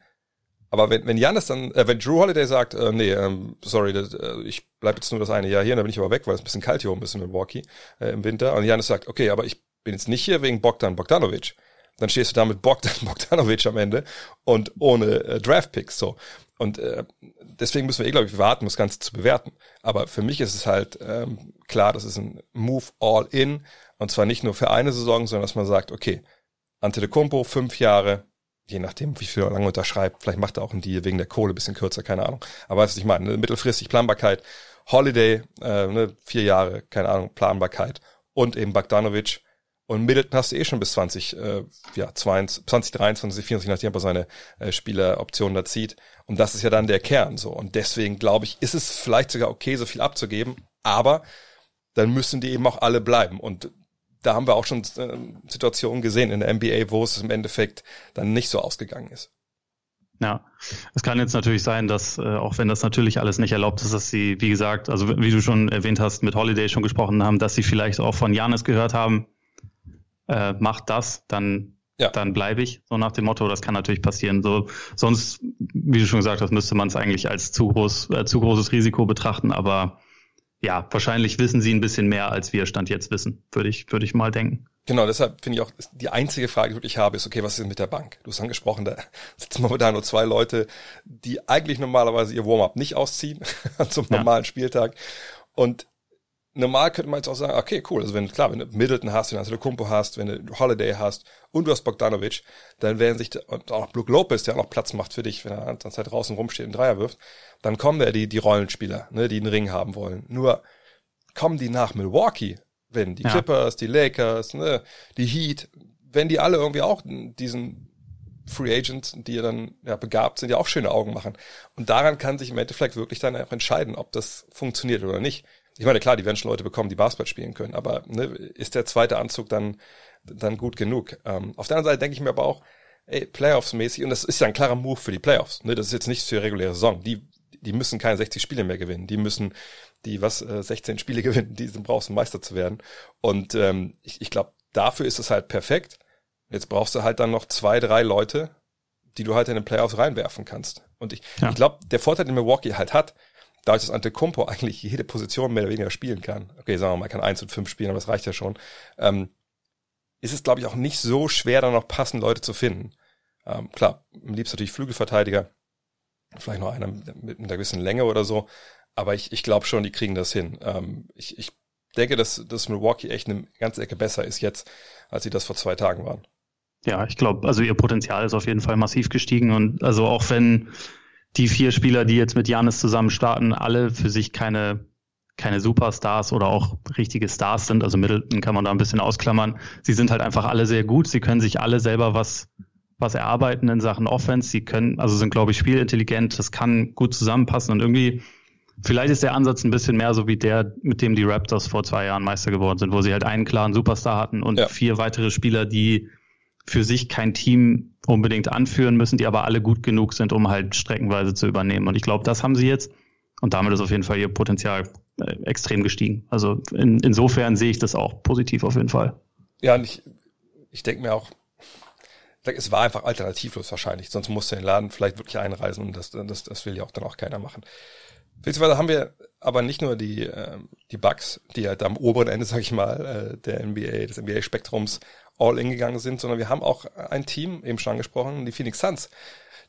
S1: Aber wenn, wenn Janis dann, äh, wenn Drew Holiday sagt, äh, nee, ähm, sorry, das, äh, ich bleib jetzt nur das eine Jahr hier, dann bin ich aber weg, weil es ein bisschen kalt hier oben ist in Milwaukee äh, im Winter. Und Janis sagt, okay, aber ich bin jetzt nicht hier wegen Bogdan Bogdanovic dann stehst du da mit Bogdan <laughs> Bogdanovic am Ende und ohne äh, Draftpicks so. Und äh, deswegen müssen wir eh, glaube ich, warten, um das Ganze zu bewerten. Aber für mich ist es halt ähm, klar, das ist ein Move all in. Und zwar nicht nur für eine Saison, sondern dass man sagt, okay, Ante de Kumpo, fünf Jahre, je nachdem, wie viel er lange unterschreibt, vielleicht macht er auch einen Deal wegen der Kohle bisschen kürzer, keine Ahnung. Aber weißt du, was ich meine? Eine mittelfristig Planbarkeit, Holiday, äh, ne, vier Jahre, keine Ahnung, Planbarkeit und eben Bogdanovic und Middleton hast du eh schon bis 20, äh, ja, 20, 2023, 24, nachdem er seine äh, Spieleroptionen da zieht. Und das ist ja dann der Kern so. Und deswegen glaube ich, ist es vielleicht sogar okay, so viel abzugeben, aber dann müssen die eben auch alle bleiben. Und da haben wir auch schon äh, Situationen gesehen in der NBA, wo es im Endeffekt dann nicht so ausgegangen ist.
S2: Ja, es kann jetzt natürlich sein, dass, äh, auch wenn das natürlich alles nicht erlaubt ist, dass sie, wie gesagt, also wie du schon erwähnt hast, mit Holiday schon gesprochen haben, dass sie vielleicht auch von Janis gehört haben, äh, macht das, dann ja. dann bleibe ich, so nach dem Motto, das kann natürlich passieren. So, sonst, wie du schon gesagt hast, müsste man es eigentlich als zu groß, äh, zu großes Risiko betrachten, aber ja, wahrscheinlich wissen sie ein bisschen mehr, als wir Stand jetzt wissen, würde ich, würde ich mal denken.
S1: Genau, deshalb finde ich auch, die einzige Frage, die ich wirklich habe, ist, okay, was ist mit der Bank? Du hast angesprochen, da sitzen momentan nur zwei Leute, die eigentlich normalerweise ihr Warm-up nicht ausziehen <laughs> zum normalen ja. Spieltag. Und normal könnte man jetzt auch sagen, okay, cool, also wenn, klar, wenn du Middleton hast, wenn du Kumpo hast, wenn du Holiday hast und du hast Bogdanovic, dann werden sich, und auch Luke Lopez, der auch noch Platz macht für dich, wenn er an der Zeit draußen rumsteht und Dreier wirft, dann kommen ja die, die Rollenspieler, ne, die einen Ring haben wollen. Nur kommen die nach Milwaukee, wenn die ja. Clippers, die Lakers, ne, die Heat, wenn die alle irgendwie auch diesen Free Agents, die ja dann ja, begabt sind, ja auch schöne Augen machen. Und daran kann sich im Endeffekt wirklich dann auch entscheiden, ob das funktioniert oder nicht ich meine, klar, die werden schon Leute bekommen, die Basketball spielen können, aber ne, ist der zweite Anzug dann, dann gut genug? Ähm, auf der anderen Seite denke ich mir aber auch, ey, Playoffs-mäßig, und das ist ja ein klarer Move für die Playoffs, ne, das ist jetzt nicht für die reguläre Saison, die, die müssen keine 60 Spiele mehr gewinnen, die müssen die, was, äh, 16 Spiele <laughs> gewinnen, die du brauchst, um Meister zu werden. Und ähm, ich, ich glaube, dafür ist es halt perfekt. Jetzt brauchst du halt dann noch zwei, drei Leute, die du halt in den Playoffs reinwerfen kannst. Und ich, ja. ich glaube, der Vorteil, den Milwaukee halt hat, dadurch, dass Antetokounmpo <laughs> eigentlich jede Position mehr oder weniger spielen kann, okay, sagen wir mal, kann eins und fünf spielen, aber das reicht ja schon, ähm, ist es, glaube ich, auch nicht so schwer, da noch passende Leute zu finden. Ähm, klar, am liebsten natürlich Flügelverteidiger, vielleicht noch einer mit, einer gewissen Länge oder so, aber ich, ich glaube schon, die kriegen das hin. Ähm, ich, ich denke, dass, dass Milwaukee echt eine ganze Ecke besser ist jetzt, als sie das vor zwei Tagen waren.
S2: Ja, ich glaube, also ihr Potenzial ist auf jeden Fall massiv gestiegen und also auch wenn die vier Spieler, die jetzt mit Janis zusammen starten, alle für sich keine keine Superstars oder auch richtige Stars sind. Also Middleton kann man da ein bisschen ausklammern. Sie sind halt einfach alle sehr gut. Sie können sich alle selber was was erarbeiten in Sachen Offense. Sie können, also sind, glaube ich, spielintelligent. Das kann gut zusammenpassen und irgendwie, vielleicht ist der Ansatz ein bisschen mehr so wie der, mit dem die Raptors vor zwei Jahren Meister geworden sind, wo sie halt einen klaren Superstar hatten und ja. vier weitere Spieler, die für sich kein Team unbedingt anführen müssen, die aber alle gut genug sind, um halt streckenweise zu übernehmen. Und ich glaube, das haben sie jetzt. Und damit ist auf jeden Fall ihr Potenzial äh, extrem gestiegen. Also in, insofern sehe ich das auch positiv auf jeden Fall.
S1: Ja, und ich, ich denke mir auch, es war einfach alternativlos wahrscheinlich, sonst musste den Laden vielleicht wirklich einreisen und das, das, das will ja auch dann auch keiner machen. Beziehungsweise haben wir aber nicht nur die, äh, die Bugs, die halt am oberen Ende, sag ich mal, äh, der NBA, des NBA-Spektrums all-in gegangen sind, sondern wir haben auch ein Team, eben schon angesprochen, die Phoenix Suns,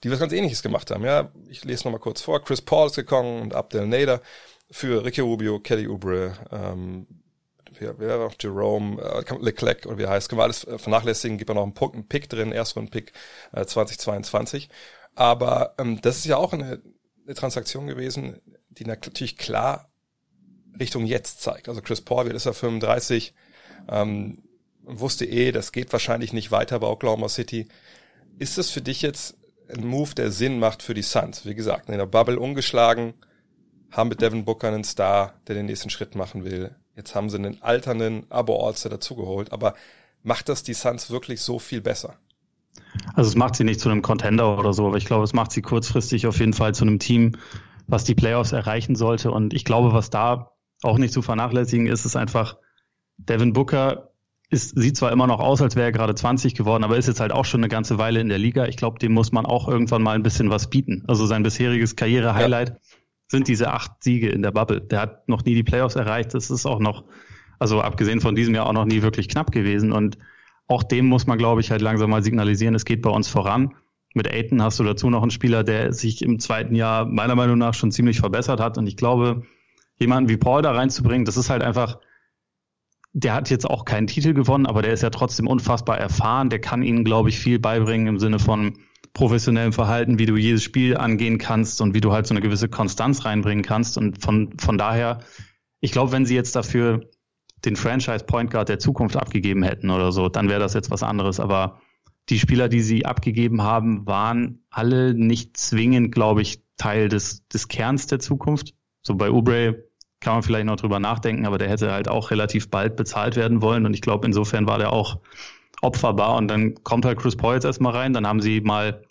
S1: die was ganz ähnliches gemacht haben. Ja, ich lese nochmal kurz vor. Chris Paul ist gekommen und Abdel Nader für Ricky Rubio, Kelly Oubre, ähm, wer, wer war noch Jerome, äh, Leclerc oder wie heißt, können wir alles äh, vernachlässigen, gibt ja noch einen, Pick drin, Erstrunden-Pick äh, 2022. Aber ähm, das ist ja auch eine eine Transaktion gewesen, die natürlich klar Richtung jetzt zeigt. Also Chris Paul wird ist er 35, ähm, wusste eh, das geht wahrscheinlich nicht weiter bei Oklahoma City. Ist das für dich jetzt ein Move, der Sinn macht für die Suns? Wie gesagt, in der Bubble ungeschlagen, haben mit Devin Booker einen Star, der den nächsten Schritt machen will. Jetzt haben sie einen alternden Abo-Allster dazugeholt, aber macht das die Suns wirklich so viel besser?
S2: Also es macht sie nicht zu einem Contender oder so, aber ich glaube, es macht sie kurzfristig auf jeden Fall zu einem Team, was die Playoffs erreichen sollte. Und ich glaube, was da auch nicht zu vernachlässigen ist, ist einfach, Devin Booker ist, sieht zwar immer noch aus, als wäre er gerade 20 geworden, aber ist jetzt halt auch schon eine ganze Weile in der Liga. Ich glaube, dem muss man auch irgendwann mal ein bisschen was bieten. Also sein bisheriges Karriere-Highlight ja. sind diese acht Siege in der Bubble. Der hat noch nie die Playoffs erreicht. Das ist auch noch, also abgesehen von diesem Jahr auch noch nie wirklich knapp gewesen. Und auch dem muss man, glaube ich, halt langsam mal signalisieren, es geht bei uns voran. Mit Aiton hast du dazu noch einen Spieler, der sich im zweiten Jahr meiner Meinung nach schon ziemlich verbessert hat. Und ich glaube, jemanden wie Paul da reinzubringen, das ist halt einfach, der hat jetzt auch keinen Titel gewonnen, aber der ist ja trotzdem unfassbar erfahren. Der kann ihnen, glaube ich, viel beibringen im Sinne von professionellem Verhalten, wie du jedes Spiel angehen kannst und wie du halt so eine gewisse Konstanz reinbringen kannst. Und von, von daher, ich glaube, wenn sie jetzt dafür den Franchise Point Guard der Zukunft abgegeben hätten oder so, dann wäre das jetzt was anderes. Aber die Spieler, die sie abgegeben haben, waren alle nicht zwingend, glaube ich, Teil des, des Kerns der Zukunft. So bei Ubre kann man vielleicht noch drüber nachdenken, aber der hätte halt auch relativ bald bezahlt werden wollen. Und ich glaube, insofern war der auch opferbar. Und dann kommt halt Chris Paul jetzt erstmal rein. Dann haben sie mal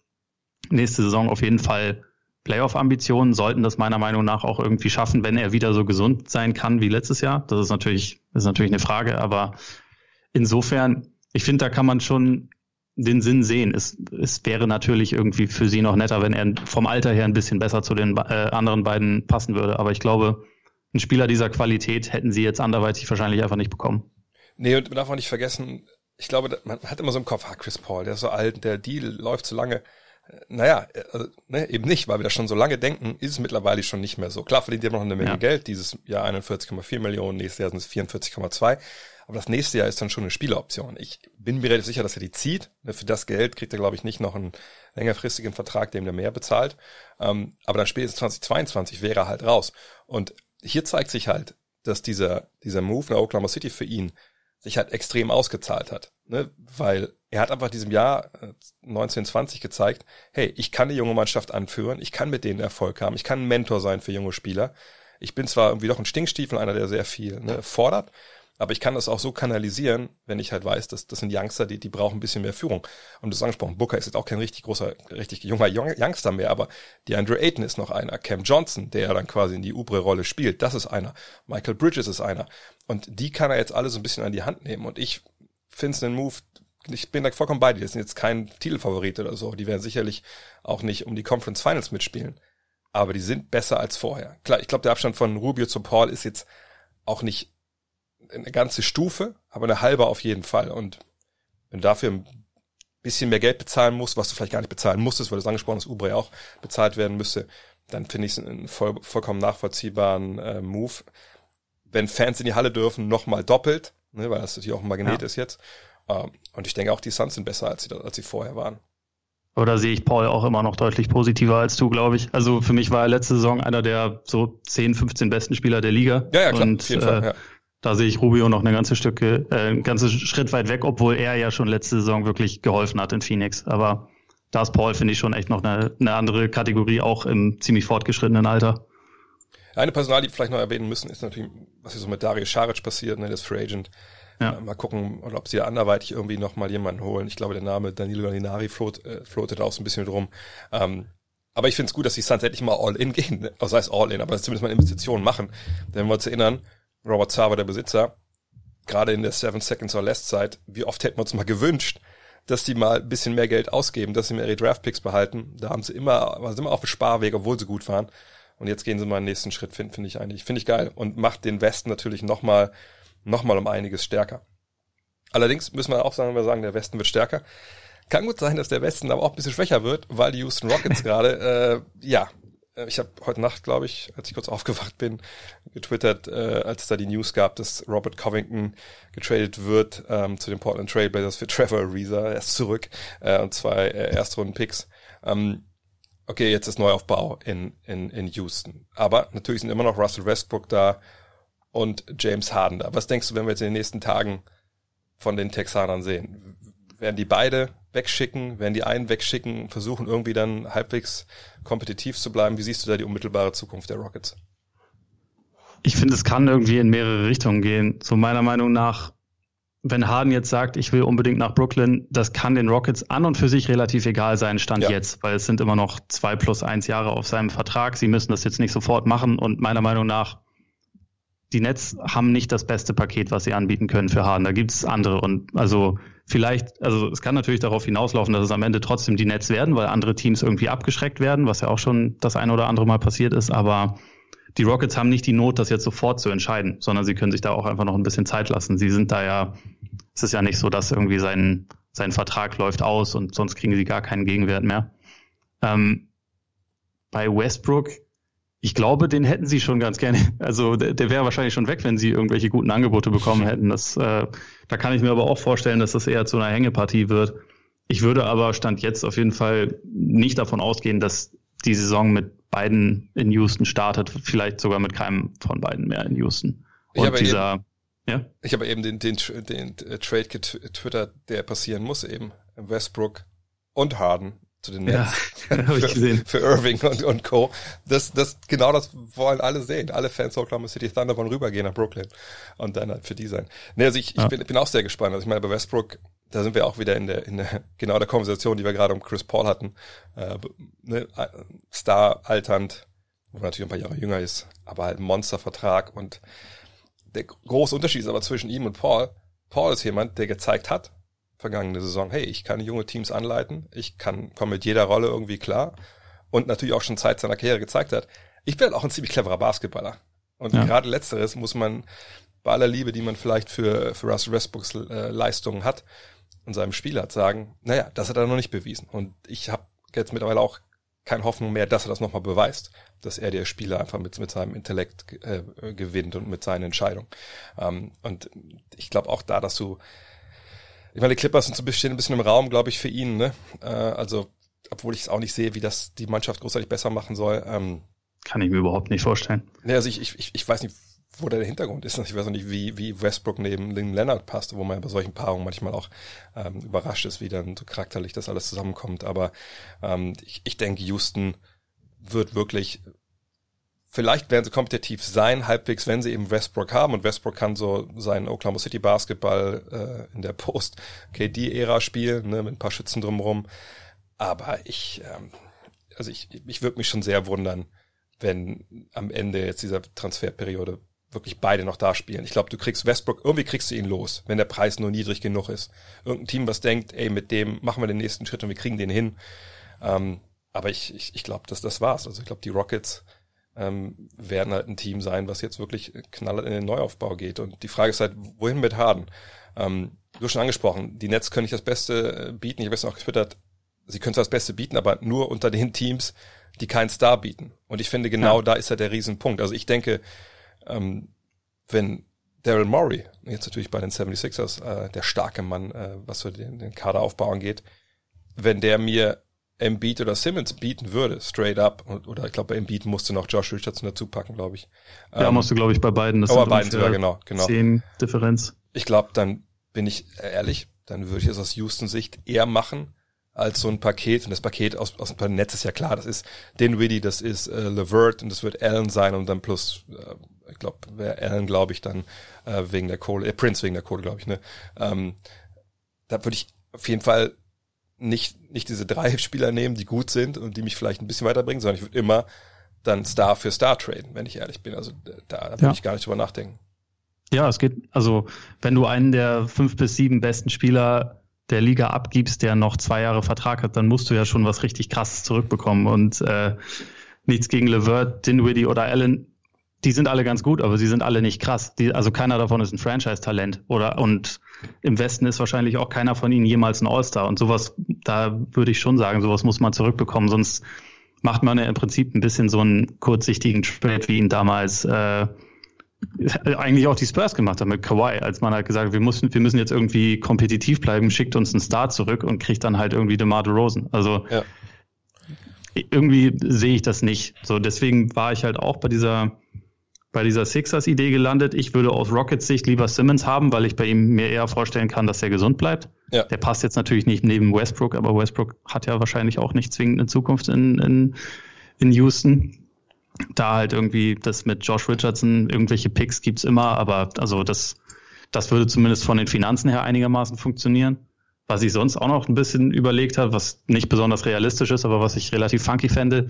S2: nächste Saison auf jeden Fall Playoff-Ambitionen, sollten das meiner Meinung nach auch irgendwie schaffen, wenn er wieder so gesund sein kann wie letztes Jahr. Das ist natürlich, ist natürlich eine Frage, aber insofern, ich finde, da kann man schon den Sinn sehen. Es, es wäre natürlich irgendwie für sie noch netter, wenn er vom Alter her ein bisschen besser zu den äh, anderen beiden passen würde. Aber ich glaube, einen Spieler dieser Qualität hätten sie jetzt anderweitig wahrscheinlich einfach nicht bekommen.
S1: Nee, und man darf auch nicht vergessen, ich glaube, man hat immer so im Kopf, ah, Chris Paul, der ist so alt, der Deal läuft so lange. Naja, also, ne, eben nicht, weil wir das schon so lange denken, ist es mittlerweile schon nicht mehr so. Klar verdient ihr noch eine Menge ja. Geld, dieses Jahr 41,4 Millionen, nächstes Jahr sind es 44,2. Aber das nächste Jahr ist dann schon eine Spieleroption. Ich bin mir relativ sicher, dass er die zieht. Ne, für das Geld kriegt er, glaube ich, nicht noch einen längerfristigen Vertrag, dem der mehr bezahlt. Ähm, aber dann spätestens 2022 wäre er halt raus. Und hier zeigt sich halt, dass dieser, dieser Move nach Oklahoma City für ihn sich halt extrem ausgezahlt hat. Ne? Weil er hat einfach diesem Jahr 1920 äh, gezeigt, hey, ich kann die junge Mannschaft anführen, ich kann mit denen Erfolg haben, ich kann ein Mentor sein für junge Spieler. Ich bin zwar irgendwie doch ein Stinkstiefel, einer, der sehr viel ne, fordert, aber ich kann das auch so kanalisieren, wenn ich halt weiß, dass das sind Youngster, die, die brauchen ein bisschen mehr Führung. Und du hast angesprochen, Booker ist jetzt auch kein richtig großer, richtig junger Youngster mehr, aber die Andrew Ayton ist noch einer. Cam Johnson, der dann quasi in die Ubre-Rolle spielt, das ist einer. Michael Bridges ist einer. Und die kann er jetzt alle so ein bisschen an die Hand nehmen. Und ich finde es einen Move, ich bin da vollkommen bei dir. Das sind jetzt kein Titelfavorit oder so. Die werden sicherlich auch nicht um die Conference Finals mitspielen. Aber die sind besser als vorher. Klar, ich glaube, der Abstand von Rubio zu Paul ist jetzt auch nicht eine ganze Stufe, aber eine halbe auf jeden Fall. Und wenn du dafür ein bisschen mehr Geld bezahlen musst, was du vielleicht gar nicht bezahlen musstest, weil du es angesprochen hast, Ubre auch bezahlt werden müsste, dann finde ich es einen voll, vollkommen nachvollziehbaren äh, Move. Wenn Fans in die Halle dürfen, nochmal doppelt, ne, weil das natürlich auch ein Magnet ja. ist jetzt. Ähm, und ich denke auch, die Suns sind besser, als sie, als sie vorher waren.
S2: Oder sehe ich Paul auch immer noch deutlich positiver als du, glaube ich. Also für mich war er letzte Saison einer der so 10, 15 besten Spieler der Liga.
S1: Ja, ja, klar,
S2: und,
S1: auf jeden Fall,
S2: äh,
S1: ja.
S2: Da sehe ich Rubio noch eine ganze Stücke, äh, einen ganzen Schritt weit weg, obwohl er ja schon letzte Saison wirklich geholfen hat in Phoenix. Aber da ist Paul, finde ich, schon echt noch eine, eine andere Kategorie, auch im ziemlich fortgeschrittenen Alter.
S1: Eine Personal, die wir vielleicht noch erwähnen müssen, ist natürlich, was hier so mit Darius Scharic passiert, ne, das Free Agent. Ja. Äh, mal gucken, ob sie da anderweitig irgendwie noch mal jemanden holen. Ich glaube, der Name Danilo Gallinari float, äh, floatet auch so ein bisschen drum. Ähm, aber ich finde es gut, dass die Suns endlich mal All-In gehen. Ne? Also heißt All-In, aber zumindest mal Investitionen machen. Denn wenn wir uns erinnern, Robert Sava, der Besitzer, gerade in der Seven Seconds or Less Zeit, wie oft hätten wir uns mal gewünscht, dass die mal ein bisschen mehr Geld ausgeben, dass sie mehr ihre Draftpicks behalten. Da haben sie immer, waren sie immer auf dem Sparweg, obwohl sie gut waren. Und jetzt gehen sie mal den nächsten Schritt, finde find ich eigentlich, finde ich geil und macht den Westen natürlich nochmal, noch mal um einiges stärker. Allerdings müssen wir auch sagen, wir sagen, der Westen wird stärker. Kann gut sein, dass der Westen aber auch ein bisschen schwächer wird, weil die Houston Rockets <laughs> gerade, äh, ja, ich habe heute Nacht, glaube ich, als ich kurz aufgewacht bin, getwittert, äh, als es da die News gab, dass Robert Covington getradet wird ähm, zu den Portland Trailblazers für Trevor Ariza. Er ist zurück äh, und zwei äh, Erstrunden-Picks. Ähm, okay, jetzt ist Neuaufbau in, in, in Houston. Aber natürlich sind immer noch Russell Westbrook da und James Harden da. Was denkst du, wenn wir jetzt in den nächsten Tagen von den Texanern sehen? Werden die beide wegschicken? Werden die einen wegschicken? Versuchen irgendwie dann halbwegs kompetitiv zu bleiben? Wie siehst du da die unmittelbare Zukunft der Rockets?
S2: Ich finde, es kann irgendwie in mehrere Richtungen gehen. So meiner Meinung nach wenn Harden jetzt sagt, ich will unbedingt nach Brooklyn, das kann den Rockets an und für sich relativ egal sein, Stand ja. jetzt, weil es sind immer noch zwei plus eins Jahre auf seinem Vertrag. Sie müssen das jetzt nicht sofort machen und meiner Meinung nach, die Nets haben nicht das beste Paket, was sie anbieten können für Harden. Da gibt es andere und also vielleicht, also es kann natürlich darauf hinauslaufen, dass es am Ende trotzdem die Nets werden, weil andere Teams irgendwie abgeschreckt werden, was ja auch schon das ein oder andere Mal passiert ist, aber die Rockets haben nicht die Not, das jetzt sofort zu entscheiden, sondern sie können sich da auch einfach noch ein bisschen Zeit lassen. Sie sind da ja, es ist ja nicht so, dass irgendwie sein, sein Vertrag läuft aus und sonst kriegen sie gar keinen Gegenwert mehr. Ähm, bei Westbrook, ich glaube, den hätten sie schon ganz gerne. Also der, der wäre wahrscheinlich schon weg, wenn sie irgendwelche guten Angebote bekommen hätten. Das, äh, da kann ich mir aber auch vorstellen, dass das eher zu einer Hängepartie wird. Ich würde aber Stand jetzt auf jeden Fall nicht davon ausgehen, dass die Saison mit beiden in Houston startet, vielleicht sogar mit keinem von beiden mehr in Houston.
S1: Und ich dieser, eben, ja? Ich habe eben den, den, den, den Trade getwittert, der passieren muss eben. Westbrook und Harden zu den Nets. <laughs> Ja, <laughs> für, ich gesehen. für Irving und, und Co. Das, das, genau das wollen alle sehen. Alle Fans Oklahoma City Thunder wollen rübergehen nach Brooklyn und dann halt für die sein. Nee, also ich, ich ja. bin, bin auch sehr gespannt. Also ich meine, bei Westbrook da sind wir auch wieder in der, in der genau der Konversation, die wir gerade um Chris Paul hatten. Äh, ne, Star alternd, wo er natürlich ein paar Jahre jünger ist, aber halt ein Monstervertrag und der große Unterschied ist aber zwischen ihm und Paul. Paul ist jemand, der gezeigt hat, vergangene Saison, hey, ich kann junge Teams anleiten, ich kann, komme mit jeder Rolle irgendwie klar und natürlich auch schon Zeit seiner Karriere gezeigt hat. Ich bin halt auch ein ziemlich cleverer Basketballer. Und ja. gerade letzteres muss man bei aller Liebe, die man vielleicht für, für Russell Westbrooks äh, Leistungen hat, und seinem Spiel hat, sagen, naja, das hat er noch nicht bewiesen. Und ich habe jetzt mittlerweile auch keine Hoffnung mehr, dass er das nochmal beweist, dass er der Spieler einfach mit, mit seinem Intellekt äh, gewinnt und mit seinen Entscheidungen. Ähm, und ich glaube auch da, dass du, ich meine, die Clippers sind so ein bisschen, ein bisschen im Raum, glaube ich, für ihn, ne? Äh, also, obwohl ich es auch nicht sehe, wie das die Mannschaft großartig besser machen soll. Ähm,
S2: Kann ich mir überhaupt nicht vorstellen.
S1: Ne, also ich, ich, ich weiß nicht, wo der Hintergrund ist. Ich weiß noch nicht, wie, wie Westbrook neben Lynn Leonard passt, wo man bei solchen Paarungen manchmal auch ähm, überrascht ist, wie dann so charakterlich das alles zusammenkommt. Aber ähm, ich, ich denke, Houston wird wirklich, vielleicht werden sie kompetitiv sein, halbwegs, wenn sie eben Westbrook haben. Und Westbrook kann so seinen Oklahoma City Basketball äh, in der Post-KD-Ära spielen, ne, mit ein paar Schützen drumherum. Aber ich, ähm, also ich, ich würde mich schon sehr wundern, wenn am Ende jetzt dieser Transferperiode wirklich beide noch da spielen. Ich glaube, du kriegst Westbrook, irgendwie kriegst du ihn los, wenn der Preis nur niedrig genug ist. Irgendein Team, was denkt, ey, mit dem machen wir den nächsten Schritt und wir kriegen den hin. Ähm, aber ich, ich, ich glaube, dass das war's. Also ich glaube, die Rockets ähm, werden halt ein Team sein, was jetzt wirklich knallert in den Neuaufbau geht. Und die Frage ist halt, wohin mit Harden? Ähm, du hast schon angesprochen, die Nets können nicht das Beste äh, bieten. Ich habe es auch getwittert, sie können zwar das Beste bieten, aber nur unter den Teams, die keinen Star bieten. Und ich finde, genau ja. da ist ja der Riesenpunkt. Also ich denke, ähm, wenn Daryl Morey, jetzt natürlich bei den 76ers, äh, der starke Mann, äh, was so den, den Kaderaufbau angeht, wenn der mir Embiid oder Simmons bieten würde, straight up, oder ich glaube, bei Embiid musste noch Josh Richardson dazu packen, glaube ich.
S2: Ja, ähm, musst du, glaube ich, bei beiden.
S1: Das oh, bei beiden sogar, genau, genau.
S2: Zehn Differenz.
S1: Ich glaube, dann bin ich ehrlich, dann würde ich es aus Houston Sicht eher machen, als so ein Paket. Und das Paket aus, aus dem Netz ist ja klar, das ist Dinwiddie, das ist äh, Levert und das wird Allen sein und dann plus äh, ich glaube, wäre Allen, glaube ich, dann äh, wegen der Kohle, äh, Prince wegen der Kohle, glaube ich, ne? Ähm, da würde ich auf jeden Fall nicht, nicht diese drei <laughs> Spieler nehmen, die gut sind und die mich vielleicht ein bisschen weiterbringen, sondern ich würde immer dann Star für Star traden, wenn ich ehrlich bin. Also da, da würde ja. ich gar nicht drüber nachdenken.
S2: Ja, es geht, also wenn du einen der fünf bis sieben besten Spieler der Liga abgibst, der noch zwei Jahre Vertrag hat, dann musst du ja schon was richtig krasses zurückbekommen. Und äh, nichts gegen Levert, Dinwiddie oder Allen die sind alle ganz gut, aber sie sind alle nicht krass. Die, also keiner davon ist ein Franchise-Talent. Oder und im Westen ist wahrscheinlich auch keiner von ihnen jemals ein All-Star. Und sowas, da würde ich schon sagen, sowas muss man zurückbekommen. Sonst macht man ja im Prinzip ein bisschen so einen kurzsichtigen Trade, wie ihn damals äh, eigentlich auch die Spurs gemacht haben mit Kawhi, als man halt gesagt hat, wir müssen, wir müssen jetzt irgendwie kompetitiv bleiben, schickt uns einen Star zurück und kriegt dann halt irgendwie DeMar DeRozan. Also ja irgendwie sehe ich das nicht. So, deswegen war ich halt auch bei dieser, bei dieser Sixers-Idee gelandet. Ich würde aus Rockets Sicht lieber Simmons haben, weil ich bei ihm mir eher vorstellen kann, dass er gesund bleibt. Ja. Der passt jetzt natürlich nicht neben Westbrook, aber Westbrook hat ja wahrscheinlich auch nicht zwingend eine Zukunft in, in, in Houston. Da halt irgendwie das mit Josh Richardson, irgendwelche Picks gibt's immer, aber also das, das würde zumindest von den Finanzen her einigermaßen funktionieren. Was ich sonst auch noch ein bisschen überlegt habe, was nicht besonders realistisch ist, aber was ich relativ funky fände,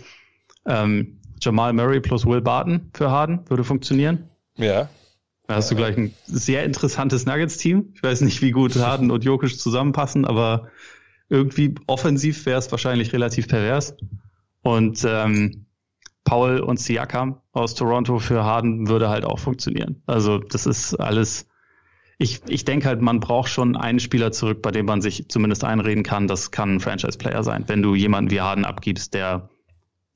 S2: ähm, Jamal Murray plus Will Barton für Harden würde funktionieren.
S1: Ja.
S2: Da hast du gleich ein sehr interessantes Nuggets-Team. Ich weiß nicht, wie gut Harden und Jokic zusammenpassen, aber irgendwie offensiv wäre es wahrscheinlich relativ pervers. Und ähm, Paul und Siakam aus Toronto für Harden würde halt auch funktionieren. Also das ist alles ich, ich denke halt, man braucht schon einen Spieler zurück, bei dem man sich zumindest einreden kann, das kann ein Franchise-Player sein, wenn du jemanden wie Harden abgibst, der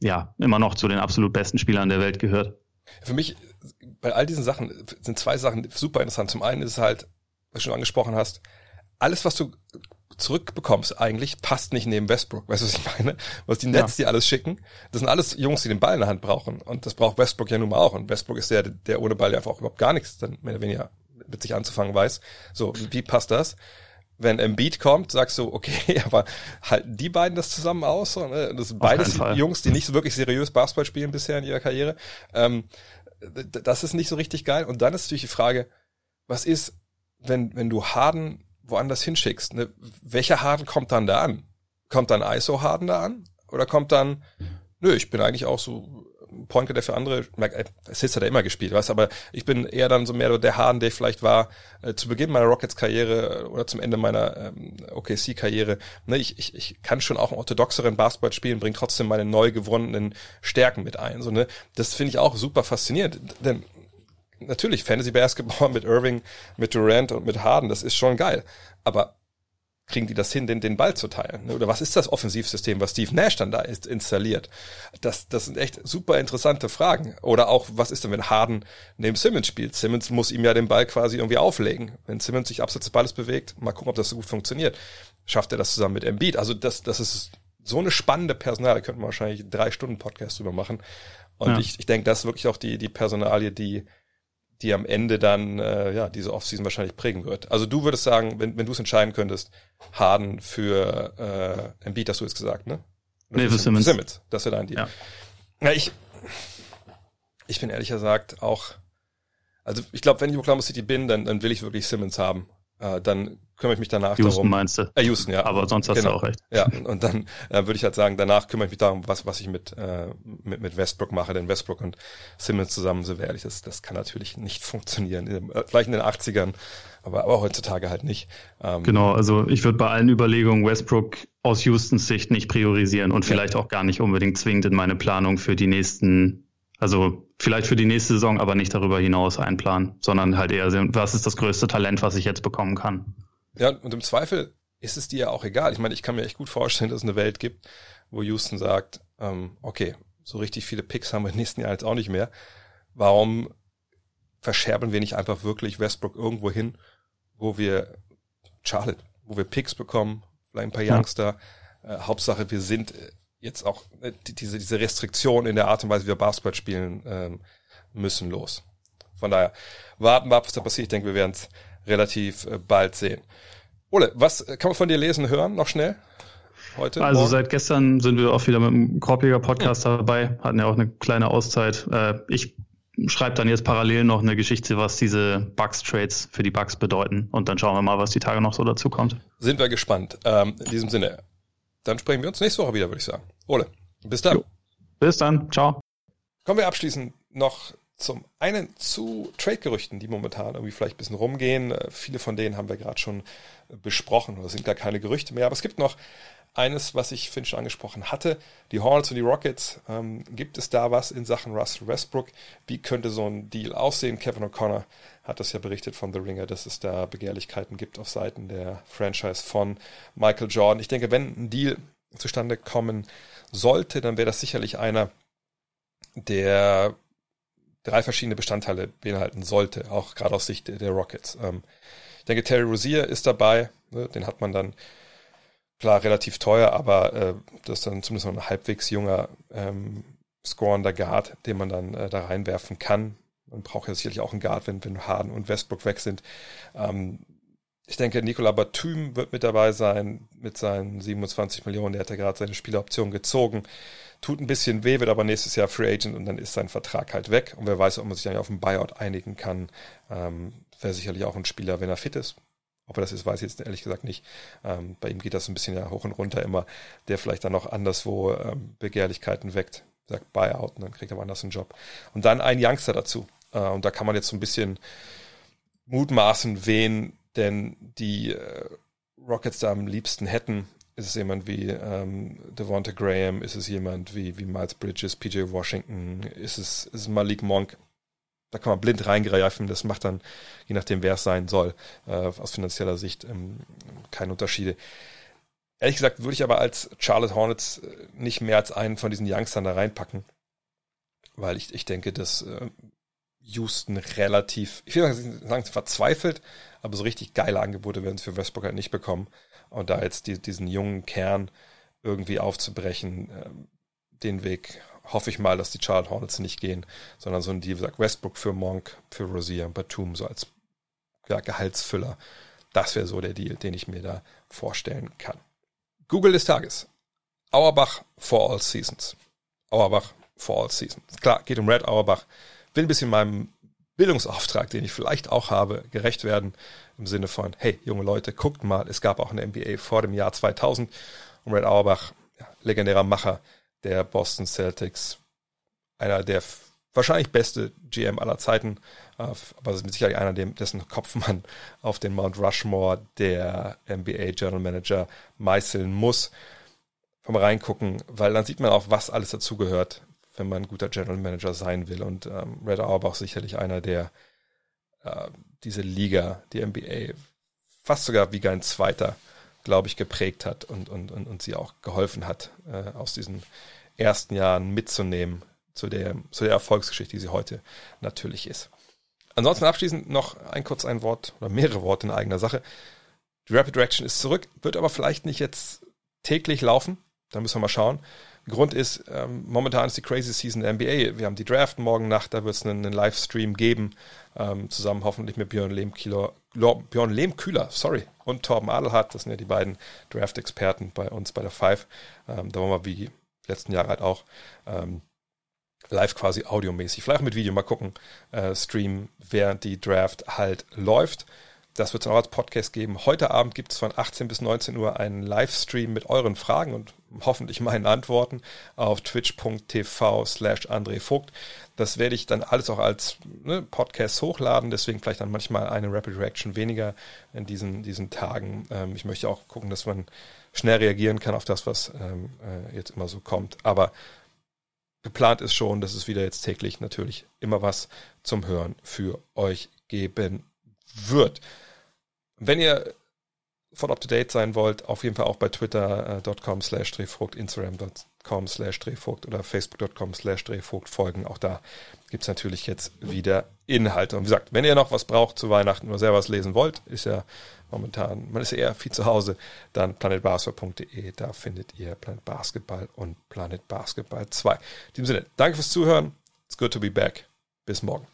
S2: ja immer noch zu den absolut besten Spielern der Welt gehört.
S1: Für mich, bei all diesen Sachen sind zwei Sachen super interessant. Zum einen ist es halt, was du schon angesprochen hast, alles, was du zurückbekommst, eigentlich passt nicht neben Westbrook. Weißt du, was ich meine? Was die Nets ja. dir alles schicken, das sind alles Jungs, die den Ball in der Hand brauchen. Und das braucht Westbrook ja nun mal auch. Und Westbrook ist der, der ohne Ball einfach auch überhaupt gar nichts dann mehr oder weniger mit sich anzufangen weiß. So, wie passt das? Wenn Embiid kommt, sagst du, okay, <laughs> aber halten die beiden das zusammen aus? Ne? Das sind beides Jungs, die nicht so wirklich seriös Basketball spielen bisher in ihrer Karriere. Ähm, das ist nicht so richtig geil. Und dann ist natürlich die Frage, was ist, wenn, wenn du Harden woanders hinschickst? Ne? Welcher Harden kommt dann da an? Kommt dann ISO Harden da an? Oder kommt dann, nö, ich bin eigentlich auch so Point der für andere, Assists hat er immer gespielt, weißt aber ich bin eher dann so mehr der Harden, der ich vielleicht war äh, zu Beginn meiner Rockets-Karriere äh, oder zum Ende meiner ähm, OKC-Karriere. Ne, ich, ich, ich kann schon auch einen orthodoxeren Basketball spielen, bringe trotzdem meine neu gewonnenen Stärken mit ein. So, ne? Das finde ich auch super faszinierend, denn natürlich Fantasy Basketball <laughs> mit Irving, mit Durant und mit Harden, das ist schon geil. Aber kriegen die das hin, den, den Ball zu teilen? Oder was ist das Offensivsystem, was Steve Nash dann da ist, installiert? Das, das sind echt super interessante Fragen. Oder auch, was ist denn, wenn Harden neben Simmons spielt? Simmons muss ihm ja den Ball quasi irgendwie auflegen. Wenn Simmons sich abseits des Balles bewegt, mal gucken, ob das so gut funktioniert. Schafft er das zusammen mit Embiid? Also das, das ist so eine spannende Personalie, da könnte man wahrscheinlich drei Stunden Podcast drüber machen. Und ja. ich, ich denke, das ist wirklich auch die, die Personalie, die, die am Ende dann äh, ja diese Offseason wahrscheinlich prägen wird. Also du würdest sagen, wenn, wenn du es entscheiden könntest, Harden für äh, Embiid, hast du jetzt gesagt, ne?
S2: Oder nee, für Simmons.
S1: Simmons. Das wäre dein Deal. Ja. ja, ich, ich bin ehrlich gesagt auch, also ich glaube, wenn ich Oklahoma City bin, dann, dann will ich wirklich Simmons haben. Äh, dann kümmere ich mich danach
S2: Houston
S1: darum.
S2: meinst du?
S1: Äh, Houston, ja.
S2: Aber sonst hast genau. du auch recht.
S1: Ja, und dann äh, würde ich halt sagen, danach kümmere ich mich darum, was, was ich mit, äh, mit, mit Westbrook mache. Denn Westbrook und Simmons zusammen, so ehrlich, das, das kann natürlich nicht <laughs> funktionieren. Äh, vielleicht in den 80ern, aber, aber heutzutage halt nicht.
S2: Ähm, genau, also ich würde bei allen Überlegungen Westbrook aus Houstons Sicht nicht priorisieren und vielleicht ja. auch gar nicht unbedingt zwingend in meine Planung für die nächsten also vielleicht für die nächste Saison, aber nicht darüber hinaus einplanen, sondern halt eher, was ist das größte Talent, was ich jetzt bekommen kann.
S1: Ja, und im Zweifel ist es dir ja auch egal. Ich meine, ich kann mir echt gut vorstellen, dass es eine Welt gibt, wo Houston sagt, ähm, okay, so richtig viele Picks haben wir im nächsten Jahr jetzt auch nicht mehr. Warum verscherbeln wir nicht einfach wirklich Westbrook irgendwo hin, wo wir Charlotte, wo wir Picks bekommen, vielleicht ein paar Youngster. Ja. Äh, Hauptsache, wir sind jetzt auch äh, diese, diese Restriktion in der Art und Weise, wie wir Basketball spielen ähm, müssen, los. Von daher, warten wir ab, was da passiert. Ich denke, wir werden es relativ äh, bald sehen. Ole, was äh, kann man von dir lesen, hören, noch schnell?
S2: Heute? Also morgen? seit gestern sind wir auch wieder mit dem Korbjäger Podcast hm. dabei, hatten ja auch eine kleine Auszeit. Äh, ich schreibe dann jetzt parallel noch eine Geschichte, was diese Bugs-Trades für die Bugs bedeuten. Und dann schauen wir mal, was die Tage noch so dazu kommt.
S1: Sind wir gespannt. Ähm, in diesem Sinne, dann sprechen wir uns nächste Woche wieder, würde ich sagen. Ole, bis dann. Jo.
S2: Bis dann. Ciao.
S1: Kommen wir abschließend noch zum einen zu Trade-Gerüchten, die momentan irgendwie vielleicht ein bisschen rumgehen. Äh, viele von denen haben wir gerade schon besprochen oder sind gar keine Gerüchte mehr. Aber es gibt noch eines, was ich Finch angesprochen hatte. Die Hornets und die Rockets. Ähm, gibt es da was in Sachen Russell Westbrook? Wie könnte so ein Deal aussehen? Kevin O'Connor hat das ja berichtet von The Ringer, dass es da Begehrlichkeiten gibt auf Seiten der Franchise von Michael Jordan. Ich denke, wenn ein Deal zustande kommen sollte, dann wäre das sicherlich einer, der drei verschiedene Bestandteile beinhalten sollte, auch gerade aus Sicht der Rockets. Ähm, ich denke, Terry Rozier ist dabei, ne, den hat man dann klar relativ teuer, aber äh, das ist dann zumindest noch ein halbwegs junger ähm, scorender Guard, den man dann äh, da reinwerfen kann. Man braucht ja sicherlich auch einen Guard, wenn, wenn Harden und Westbrook weg sind. Ähm, ich denke, Nicola Batum wird mit dabei sein mit seinen 27 Millionen. Der hat ja gerade seine Spieleroption gezogen. Tut ein bisschen weh, wird aber nächstes Jahr Free Agent und dann ist sein Vertrag halt weg. Und wer weiß, ob man sich dann auf einen Buyout einigen kann. Ähm, Wäre sicherlich auch ein Spieler, wenn er fit ist. Ob er das ist, weiß ich jetzt ehrlich gesagt nicht. Ähm, bei ihm geht das ein bisschen ja hoch und runter immer, der vielleicht dann noch anderswo ähm, Begehrlichkeiten weckt. Sagt Buyout und dann kriegt er woanders einen Job. Und dann ein Youngster dazu. Äh, und da kann man jetzt so ein bisschen mutmaßen, wen denn die äh, Rockets da am liebsten hätten. Ist es jemand wie ähm, Devonta Graham? Ist es jemand wie, wie Miles Bridges, PJ Washington? Ist es, ist es Malik Monk? Da kann man blind reingreifen. Das macht dann, je nachdem, wer es sein soll, äh, aus finanzieller Sicht ähm, keine Unterschiede. Ehrlich gesagt würde ich aber als Charlotte Hornets äh, nicht mehr als einen von diesen Youngstern da reinpacken, weil ich, ich denke, dass äh, Houston relativ, ich will sagen, verzweifelt, aber so richtig geile Angebote werden sie für Westbrook halt nicht bekommen. Und da jetzt die, diesen jungen Kern irgendwie aufzubrechen, äh, den Weg hoffe ich mal, dass die Charlotte Hornets nicht gehen, sondern so ein Deal, sagt Westbrook für Monk, für Rosier, Batum, so als ja, Gehaltsfüller. Das wäre so der Deal, den ich mir da vorstellen kann. Google des Tages. Auerbach for all seasons. Auerbach for all seasons. Klar, geht um Red Auerbach will ein bisschen meinem Bildungsauftrag, den ich vielleicht auch habe, gerecht werden. Im Sinne von, hey, junge Leute, guckt mal, es gab auch eine NBA vor dem Jahr 2000. Und Red Auerbach, ja, legendärer Macher der Boston Celtics, einer der wahrscheinlich beste GM aller Zeiten, äh, aber mit Sicherheit einer, dessen Kopf man <laughs> auf den Mount Rushmore der NBA General Manager meißeln muss. Vom Reingucken, weil dann sieht man auch, was alles dazugehört wenn man ein guter General Manager sein will. Und ähm, Red Auerbach sicherlich einer, der äh, diese Liga, die NBA, fast sogar wie ein Zweiter, glaube ich, geprägt hat und, und, und, und sie auch geholfen hat, äh, aus diesen ersten Jahren mitzunehmen zu der, zu der Erfolgsgeschichte, die sie heute natürlich ist. Ansonsten abschließend noch ein kurz ein Wort oder mehrere Worte in eigener Sache. Die Rapid Reaction ist zurück, wird aber vielleicht nicht jetzt täglich laufen. Da müssen wir mal schauen. Grund ist, ähm, momentan ist die Crazy Season der NBA. Wir haben die Draft morgen Nacht, da wird es einen, einen, Livestream geben, ähm, zusammen hoffentlich mit Björn Lehmkühler, Björn Lehmkühler, sorry, und Torben Adelhardt. Das sind ja die beiden Draft-Experten bei uns bei der Five. Ähm, da wollen wir wie letzten Jahre halt auch ähm, live quasi audiomäßig, vielleicht mit Video mal gucken, äh, streamen, während die Draft halt läuft. Das wird es auch als Podcast geben. Heute Abend gibt es von 18 bis 19 Uhr einen Livestream mit euren Fragen und hoffentlich meinen Antworten auf twitch.tv slash André Vogt. Das werde ich dann alles auch als ne, Podcast hochladen, deswegen vielleicht dann manchmal eine Rapid Reaction weniger in diesen, diesen Tagen. Ähm, ich möchte auch gucken, dass man schnell reagieren kann auf das, was ähm, äh, jetzt immer so kommt. Aber geplant ist schon, dass es wieder jetzt täglich natürlich immer was zum Hören für euch geben wird. Wenn ihr voll up to date sein wollt, auf jeden Fall auch bei twitter.com slash drehvogt, instagram.com slash drehvogt oder facebook.com slash drehvogt folgen. Auch da gibt es natürlich jetzt wieder Inhalte. Und wie gesagt, wenn ihr noch was braucht zu Weihnachten oder selber was lesen wollt, ist ja momentan, man ist ja eher viel zu Hause, dann planetbasketball.de, da findet ihr Planet Basketball und Planet Basketball 2. In diesem Sinne, danke fürs Zuhören. It's good to be back. Bis morgen.